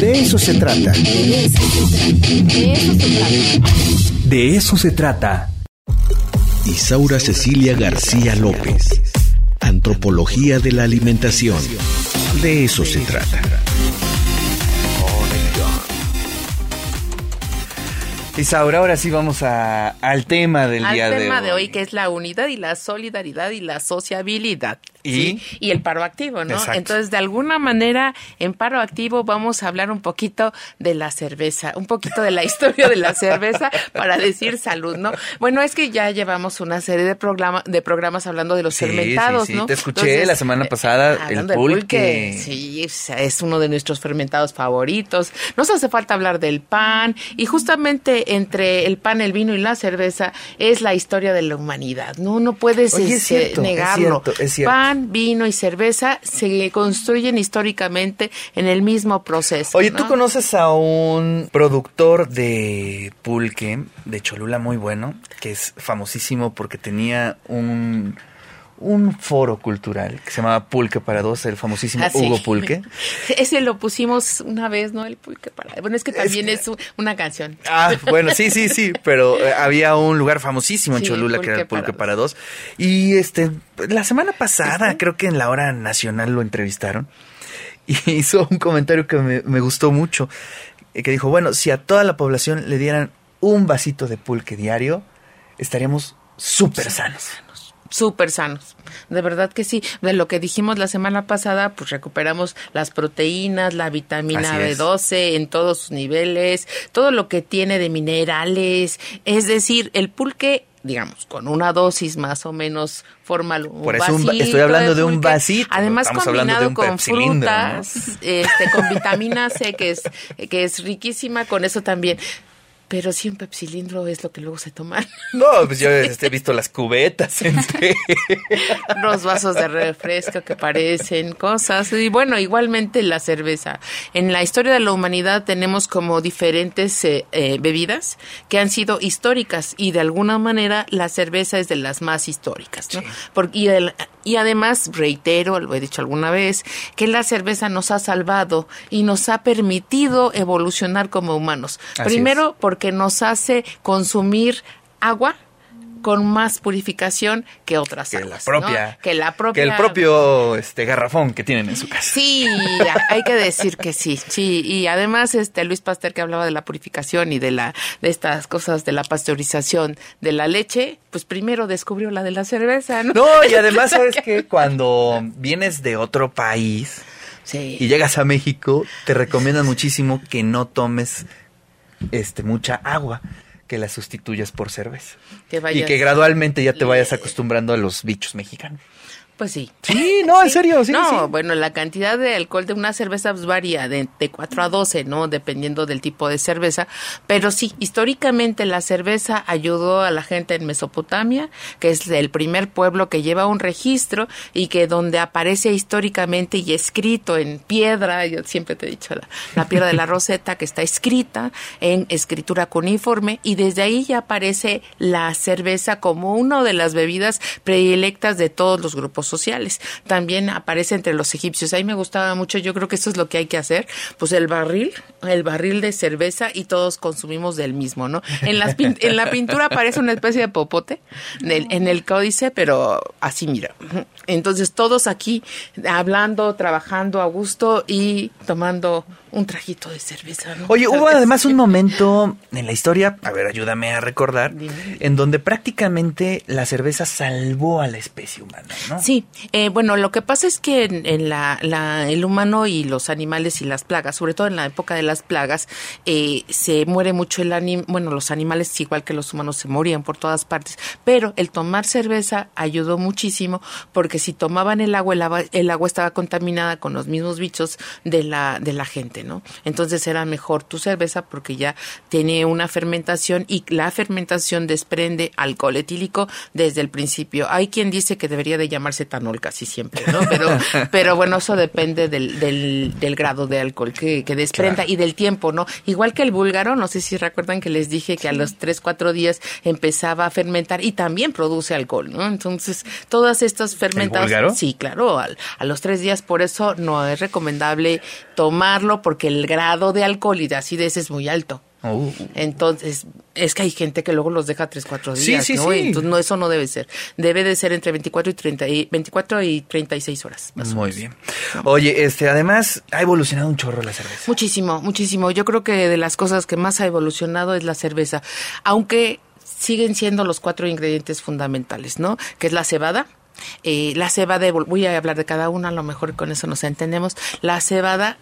De eso se trata. De eso se trata. De eso se trata. Isaura Cecilia García López. Antropología de la alimentación. De eso se trata. Isaura, ahora sí vamos a, al tema del Al día de hoy. tema de hoy, que es la unidad y la solidaridad y la sociabilidad. ¿Y? ¿sí? Y el paro activo, ¿no? Exacto. Entonces, de alguna manera, en paro activo vamos a hablar un poquito de la cerveza, un poquito de la historia de la cerveza para decir salud, ¿no? Bueno, es que ya llevamos una serie de, programa, de programas hablando de los Sí, fermentados, sí, sí, ¿no? te escuché la semana pasada, el del pulque. Sí, es uno de nuestros fermentados favoritos. Nos hace falta hablar del pan y justamente entre el pan, el vino y la cerveza es la historia de la humanidad. No, no puedes Oye, es este, cierto, es negarlo. cierto, es cierto. Pan, vino y cerveza se construyen históricamente en el mismo proceso. Oye, ¿no? ¿tú conoces a un productor de pulque de Cholula muy bueno, que es famosísimo porque tenía un, un foro cultural que se llamaba Pulque para Dos, el famosísimo Ah, sí. Hugo Pulque? Ese lo pusimos una vez, ¿no? El pulque para. Bueno, es que también que- es, una canción. Ah, bueno, sí, sí, sí, pero eh, había un lugar famosísimo en Sí, Cholula que era el Pulque para para Dos. Y este, la semana pasada, ¿Viste? creo que en la hora nacional lo entrevistaron y hizo un comentario que me, me gustó mucho, eh, que dijo, bueno, si a toda la población le dieran un vasito de pulque diario, estaríamos súper sanos. Súper sanos. De verdad que sí. De lo que dijimos la semana pasada, pues recuperamos las proteínas, la vitamina Así es. B12 en todos sus niveles, todo lo que tiene de minerales. Es decir, el pulque, digamos, con una dosis más o menos formal. un Por eso un va- vasito estoy hablando de un vasito, Además, combinado con frutas, este, con vitamina C, que es, que es riquísima, con eso también. Pero sí, un pepsilindro es lo que luego se toman. No, pues yo este, he visto las cubetas. serio. los vasos de refresco que parecen cosas. Y bueno, igualmente la cerveza. En la historia de la humanidad tenemos como diferentes eh, eh, bebidas que han sido históricas y de alguna manera la cerveza es de las más históricas. ¿no? Porque, y, el- y además, reitero, lo he dicho alguna vez, que la cerveza nos ha salvado y nos ha permitido evolucionar como humanos. Así Primero, porque nos hace consumir agua con más purificación que otras que la propia. ¿no? que la propia Que el propio este, garrafón que tienen en su casa. Sí, hay que decir que sí, sí, y además este Luis Pasteur que hablaba de la purificación y de la de estas cosas de la pasteurización de la leche, pues primero descubrió la de la cerveza, ¿no? No, y además sabes que cuando vienes de otro país Sí. y llegas a México, te recomiendan muchísimo que no tomes este mucha agua, que la sustituyas por cerveza. Que vayas- Y que gradualmente ya te vayas acostumbrando a los bichos mexicanos. Pues sí. Sí, no, en serio, sí. no, sí. bueno, la cantidad de alcohol de una cerveza pues, varía de, de 4 a 12, ¿no? Dependiendo del tipo de cerveza. Pero sí, históricamente la cerveza ayudó a la gente en Mesopotamia, que es el primer pueblo que lleva un registro y que donde aparece históricamente y escrito en piedra, yo siempre te he dicho la, la piedra de la roseta, que está escrita en escritura cuneiforme y desde ahí ya aparece la cerveza como una de las bebidas predilectas de todos los grupos sociales. También aparece entre los egipcios. Ahí me gustaba mucho, yo creo que eso es lo que hay que hacer, pues el barril, el barril de cerveza y todos consumimos del mismo, ¿no? En, en la pintura aparece una especie de popote en el códice, pero así mira. Entonces todos aquí hablando, trabajando a gusto y tomando un trajito de cerveza. ¿no? Oye, hubo además un momento en la historia, a ver, ayúdame a recordar, Dime. en donde prácticamente la cerveza salvó a la especie humana, ¿no? Sí, eh, bueno, lo que pasa es que en, en la, la- el humano y los animales y las plagas, sobre todo en la época de las plagas, eh, se muere mucho el anim bueno, los animales igual que los humanos se morían por todas partes, pero el tomar cerveza ayudó muchísimo porque si tomaban el agua, el agua, el agua estaba contaminada con los mismos bichos de la, de la gente, ¿no? Entonces era mejor tu cerveza porque ya tiene una fermentación y la fermentación desprende alcohol etílico desde el principio. Hay quien dice que debería de llamarse etanol casi siempre, ¿no? Pero, pero bueno, eso depende del, del, del grado de alcohol que, que desprenda Claro. y del tiempo, ¿no? Igual que el búlgaro, no sé si recuerdan que les dije que a los tres, cuatro días empezaba a fermentar y también produce alcohol, ¿no? Entonces, todas estas fermentadas... búlgaro? Sí, claro, al- a los tres días, por eso no es recomendable tomarlo porque el grado de alcohol y de acidez es muy alto. Uh, Entonces, es que hay gente que luego los deja 3, 4 Sí, días, sí, ¿no? sí. Entonces, no, eso no debe ser. Debe de ser entre 24 y 30 y 24 y 36 horas. más o muy menos. bien. Oye, este, además, ha evolucionado un chorro la cerveza. Muchísimo, muchísimo. Yo creo que de las cosas que más ha evolucionado es la cerveza, aunque siguen siendo los cuatro ingredientes fundamentales, ¿no? Que es la cebada. eh, la cebada, voy a hablar de cada una, a lo mejor con eso nos entendemos. La cebada,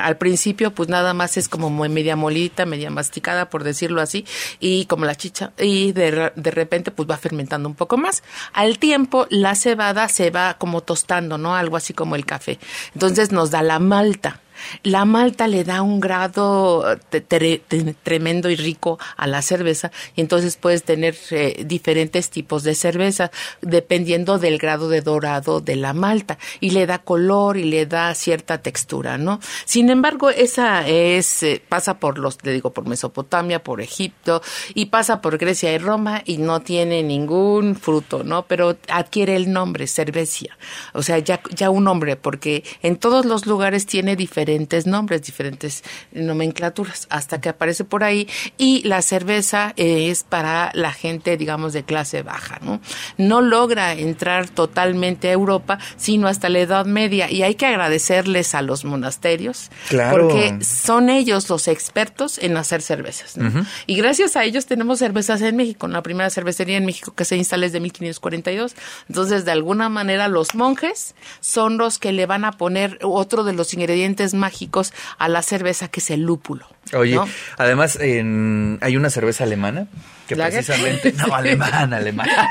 al principio, pues nada más es como media molita, media masticada, por decirlo así, y como la chicha, y de, de repente, pues va fermentando un poco más. Al tiempo, la cebada se va como tostando, ¿no? Algo así como el café. Entonces nos da la malta. La malta le da un grado eh, tre- tremendo y rico a la cerveza y entonces puedes tener eh, diferentes tipos de cerveza dependiendo del grado de dorado de la malta y le da color y le da cierta textura, ¿no? Sin embargo, esa es eh, pasa por los te digo por Mesopotamia, por Egipto y pasa por Grecia y Roma y no tiene ningún fruto, ¿no? Pero adquiere el nombre cervecia. O sea, ya ya un nombre porque en todos los lugares tiene diferentes nombres, diferentes nomenclaturas, hasta que aparece por ahí. Y la cerveza es para la gente, digamos, de clase baja, ¿no? No logra entrar totalmente a Europa, sino hasta la Edad Media. Y hay que agradecerles a los monasterios, Claro. porque son ellos los expertos en hacer cervezas. ¿no? Y gracias a ellos tenemos cervezas en México. La primera cervecería en México que se instala es de 1542. Entonces, de alguna manera, los monjes son los que le van a poner otro de los ingredientes mágicos a la cerveza, que es el lúpulo. Oye, ¿no? además en- hay una cerveza alemana que precisamente... No, alemana, alemana.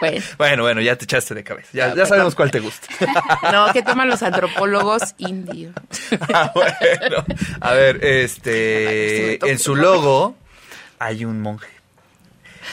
Bueno. bueno, bueno, ya te echaste de cabeza. Ya, ya sabemos cuál te gusta. No, que toman los antropólogos indios. Ah, bueno. A ver, este, esto me en su logo hay un monje.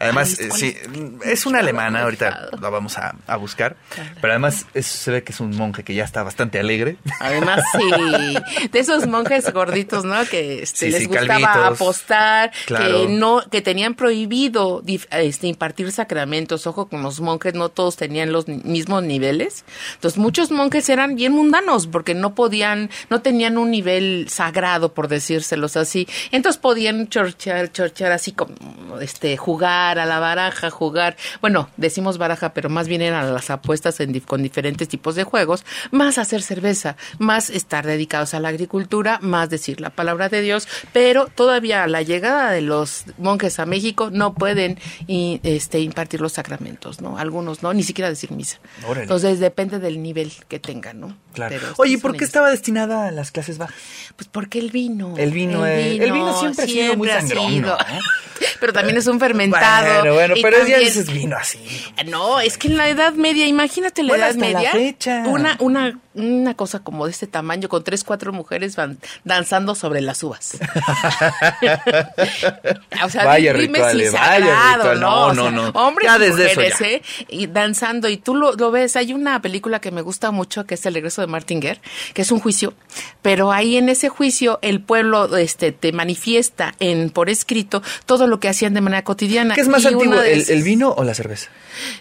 Además, Ay, eh, ¿cuál sí, es? una alemana, ahorita la vamos a, a buscar. Claro. Pero además es- se ve que es un monje que ya está bastante alegre. Además, sí, de esos monjes gorditos, ¿no? Que este, Sí, les sí, gustaba apostar, Claro. que no, que tenían prohibido este, impartir sacramentos. Ojo, con los monjes no todos tenían los mismos niveles. Entonces, muchos monjes eran bien mundanos porque no podían, no tenían un nivel sagrado, por decírselos así. Entonces podían chorchear, chorchear así como, este, jugar a la baraja, jugar. Bueno, decimos baraja, pero más bien eran las apuestas en con diferentes tipos de juegos, más hacer cerveza, más estar dedicados a la agricultura, más decir la palabra de Dios, pero todavía a la llegada de los monjes a México no pueden y, este, impartir los sacramentos, ¿no? Algunos no, ni siquiera decir misa. Órale. Entonces depende del nivel que tengan, ¿no? Claro. Pero Oye, ¿y por qué ellos. estaba destinada a las clases bajas? Pues porque el vino. El vino, eh, el vino siempre ha sido muy sangrón. Pero también es un fermentado. Bueno, bueno, y pero ya también- dices vino así. No, es que en la Edad Media, imagínate la Bueno, Edad hasta la Media. fecha. Una, una, una cosa como de este tamaño, con tres, cuatro mujeres van danzando sobre las uvas. o sea, Vaya dime ritual, si vaya ritual. ¿no? No, O no, sea, no. Hombres Ya y desde eso mujeres, ya. ¿eh? Y danzando. Y tú lo, lo ves, hay una película que me gusta mucho, que es El regreso de Martin Guerre, que es un juicio. Pero ahí en ese juicio, el pueblo este, te manifiesta en por escrito todo lo que hacían de manera cotidiana. ¿Qué es más Y antiguo, el vino o la cerveza?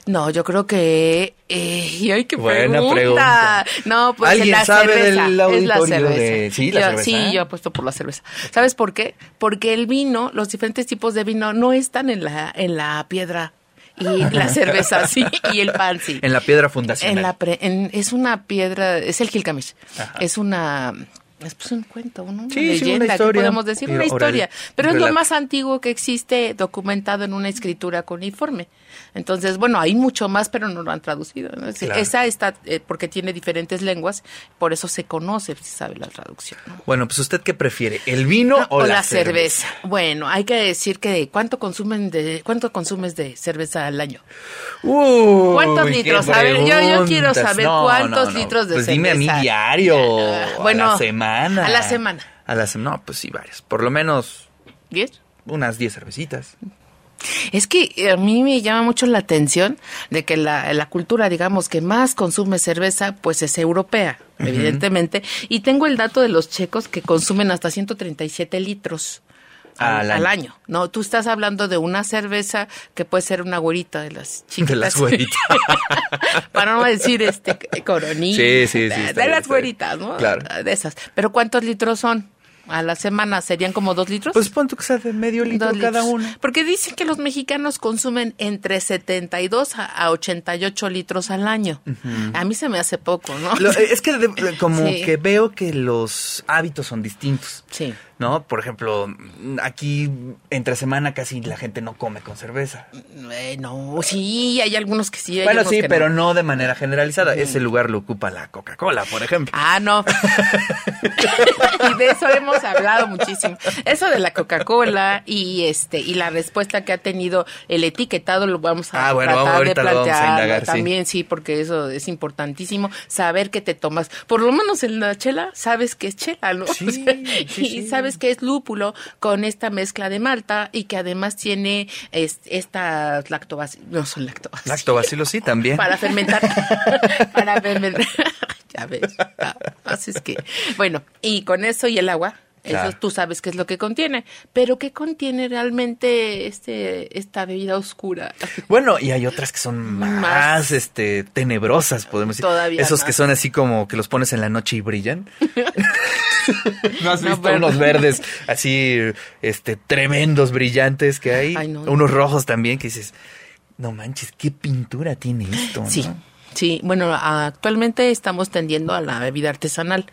no, yo creo que. Eh, y ay, qué Buena pregunta. pregunta. No, pues ¿Alguien la sabe cerveza. del es la cerveza. de- sí, la Yo- cerveza? Sí, yo apuesto por la cerveza. ¿Sabes por qué? Porque el vino, los diferentes tipos de vino, no están en la, en la piedra. Y la cerveza sí, y el pan sí. En la piedra fundacional. En la pre- en- es una piedra, es el Gilgamesh. Es una es pues un cuento, ¿no? una Sí, sí, una leyenda, ¿qué historia. podemos decir? Una Sí, oral, historia. Pero es lo más antiguo que existe documentado en una escritura cuneiforme. Entonces, bueno, hay mucho más, pero no lo han traducido. ¿no? Es- Claro. Esa está, eh, porque tiene diferentes lenguas, por eso se conoce, si sabe la traducción. ¿no? Bueno, pues usted qué prefiere, el vino o, la, cerveza. Bueno, hay que decir que cuánto consumen de cuánto consumes de cerveza al año. Uy, ¿Cuántos litros? A ver, yo, yo quiero saber No, cuántos no, no. litros de pues cerveza. dime a mí diario, Ah, a bueno, la semana. A la semana. A la semana, no, pues sí, varias. Por lo menos ¿Diez? unas 10 cervecitas. Es que a mí me llama mucho la atención de que la, la cultura, digamos, que más consume cerveza, pues es europea, evidentemente. Y tengo el dato de los checos que consumen hasta 137 litros. Al, año. No, tú estás hablando de una cerveza que puede ser una güerita de las chiquitas. De las güeritas. Para no decir este coronita. Sí, sí, sí, De, las güeritas, ¿no? Claro. De esas. Pero ¿cuántos litros son? A la semana serían como dos litros. Pues pon tú que sea de medio litro Dos cada uno. Porque dicen que los mexicanos consumen entre 72 a- a 88 litros al año. A mí se me hace poco, ¿no? Lo- es que de- como Sí. que veo que los hábitos son distintos. Sí. ¿No? Por ejemplo, aquí entre semana casi la gente no come con cerveza. Eh, no, sí, hay algunos que sí. hay Bueno, sí, que pero no. de manera generalizada. Ese lugar lo ocupa la Coca-Cola, por ejemplo. Ah, no. y de eso hemos hablado muchísimo. Eso de la Coca-Cola y este y la respuesta que ha tenido el etiquetado lo vamos a Ah, bueno, tratar de plantear indagar, también sí. porque eso es importantísimo saber que te tomas. Por lo menos en la chela sabes que es chela, ¿no? Sí, sí, y sí. Sabes que es lúpulo con esta mezcla de malta y que además tiene es- estas lactobacilos, no son lactobacilos. Lactobacillus sí también. Para fermentar. para fermentar. ya ves. Ah, Así es que, bueno, y con eso y el agua, Claro. eso tú sabes qué es lo que contiene. Pero ¿qué contiene realmente este esta bebida oscura? Bueno, y hay otras que son más, Más. este, tenebrosas, podemos decir. Todavía Esos más. que son así como que los pones en la noche y brillan. ¿No has No, visto pero- unos verdes así, este, tremendos, brillantes que hay? Ay, no. Unos rojos también que dices, no manches, qué pintura tiene esto, ¿no? Sí. Bueno, actualmente estamos tendiendo a la bebida artesanal.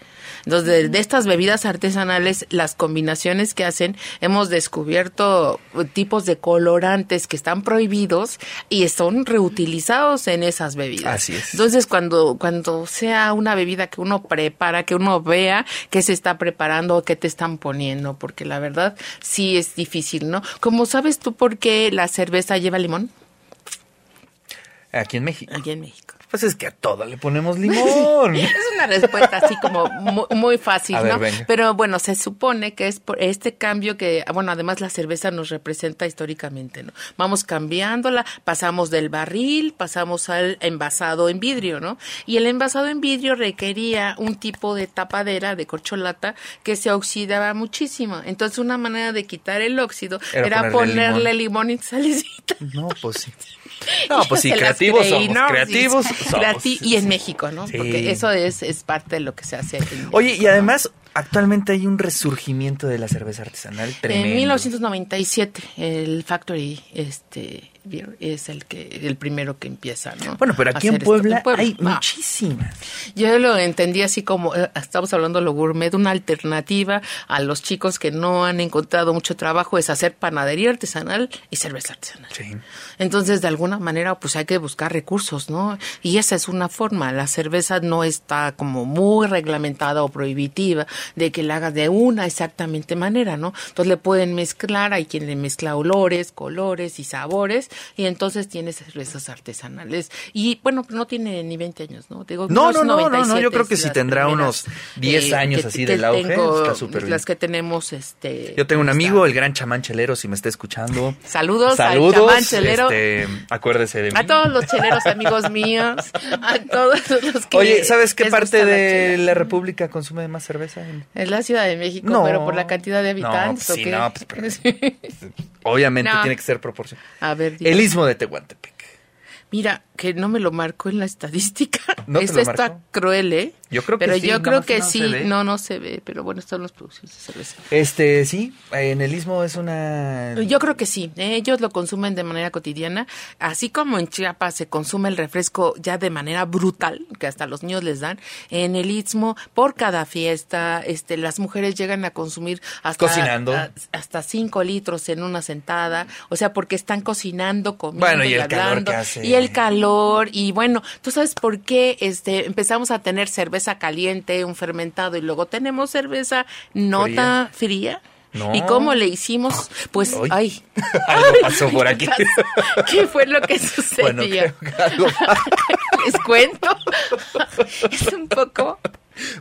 Entonces, de, de estas bebidas artesanales, las combinaciones que hacen, hemos descubierto eh, tipos de colorantes que están prohibidos y son reutilizados en esas bebidas. Así es. Entonces, cuando, cuando sea una bebida que uno prepara, que uno vea qué se está preparando o qué te están poniendo, porque la verdad sí es difícil, ¿no? Como sabes tú por qué la cerveza lleva limón Aquí en México. aquí en México. Pues es que a todo le ponemos limón. Es una respuesta así como mu- muy, fácil, ver, ¿no? venga. Pero bueno, se supone que es por este cambio que, bueno, además la cerveza nos representa históricamente, ¿no? Vamos cambiándola, pasamos del barril, pasamos al envasado en vidrio, ¿no? Y el envasado en vidrio requería un tipo de tapadera de corcholata que se oxidaba muchísimo. Entonces, una manera de quitar el óxido Era era, ponerle ponerle limón y salicita. No, pues sí. No, pues sí, creativos creí, somos, ¿no? creativos Sí, somos. creati- y en México, ¿no? Sí. Porque eso es, es parte de lo que se hace. en Oye, y además, actualmente hay un resurgimiento de la cerveza artesanal tremendo. En 1997 el Factory este es el que el primero que empieza, ¿no? Bueno, pero aquí en esto. Puebla, Puebla, hay ah. muchísimas. Yo lo entendí así como, eh, estamos hablando de lo gourmet, una alternativa a los chicos que no han encontrado mucho trabajo es hacer panadería artesanal y cerveza artesanal. Sí. Entonces, de alguna manera, pues hay que buscar recursos, ¿no? Y esa es una forma. La cerveza no está como muy reglamentada o prohibitiva de que la hagas de una exactamente manera, ¿no? Entonces le pueden mezclar, hay quien le mezcla olores, colores y sabores, y entonces tiene cervezas artesanales. Y bueno, no tiene ni 20 años, ¿no? Digo, No, no, no, no, no, 1997 yo creo que sí tendrá primeras, unos 10 años que- así que del auge, tengo, está súper bien. Las que tenemos, este... Yo tengo un está- amigo, el gran chamán chelero, si me está escuchando. Saludos, Saludos, al chamán chelero. este, acuérdese de mí. A todos los cheleros amigos míos, a todos los que Oye, ¿sabes qué parte la de la República consume más cerveza? En- Es la Ciudad de México, No. pero por la cantidad de No, habitantes. pues ¿o sí, qué? no, pues, pero- Obviamente No. tiene que ser proporcional. A ver, El istmo de Tehuantepec. Mira, que no me lo marcó en la estadística. ¿No te lo está marcó? cruel, ¿eh? Yo creo que pero sí, yo creo que no sí. No, no se ve, pero bueno, están los producciones de cerveza. Este, sí, en el istmo es una... Yo creo que sí, ¿eh? ellos lo consumen de manera cotidiana, así como en Chiapas se consume el refresco ya de manera brutal, que hasta los niños les dan, en el Istmo, por cada fiesta, este, las mujeres llegan a consumir hasta, Cocinando. a- hasta cinco litros en una sentada, o sea, porque están cocinando, comiendo Bueno, y el calor que hace. y el calor, y bueno, tú sabes por qué este, empezamos a tener cerveza caliente, un fermentado, y luego tenemos cerveza nota fría. No. ¿Y cómo le hicimos? Pues, Ay. ay. Algo pasó por aquí. ¿Qué fue lo que sucedió? Bueno, creo que algo- Les cuento. Es un poco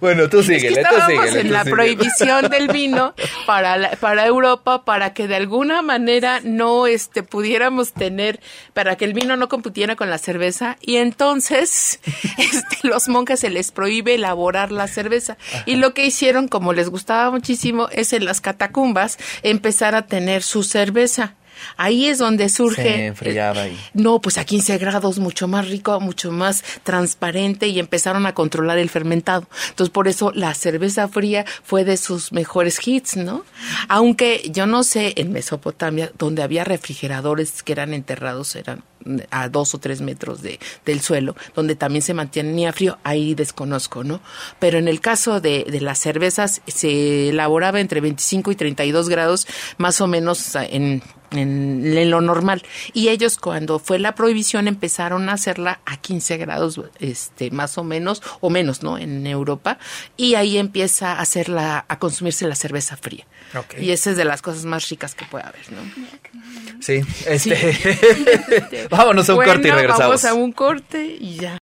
Bueno, tú Es que síguele, tú síguele. en tú la síguele. prohibición del vino para, la- para Europa, para que de alguna manera no este, pudiéramos tener, para que el vino no computiera con la cerveza. Y entonces este, los monjes se les prohíbe elaborar la cerveza. Y lo que hicieron, como les gustaba muchísimo, es en las catacumbas empezar a tener su cerveza. Ahí es donde surge. Se enfriaba ahí. No, pues a 15 grados, mucho más rico, mucho más transparente y empezaron a controlar el fermentado. Entonces, por eso la cerveza fría fue de sus mejores hits, ¿no? Aunque yo no sé, en Mesopotamia, donde había refrigeradores que eran enterrados, eran a dos o tres metros de, del suelo, donde también se mantenía frío, ahí desconozco, ¿no? Pero en el caso de, de las cervezas, se elaboraba entre 25 y 32 grados, más o menos en, en, en lo normal. Y ellos, cuando fue la prohibición, empezaron a hacerla a 15 grados, este, más o menos, o menos, ¿no? En Europa. Y ahí empieza a hacerla, a consumirse la cerveza fría. Y esa es de las cosas más ricas que puede haber, ¿no? Sí, este. Vámonos a un corte y regresamos. Vamos a un corte y ya.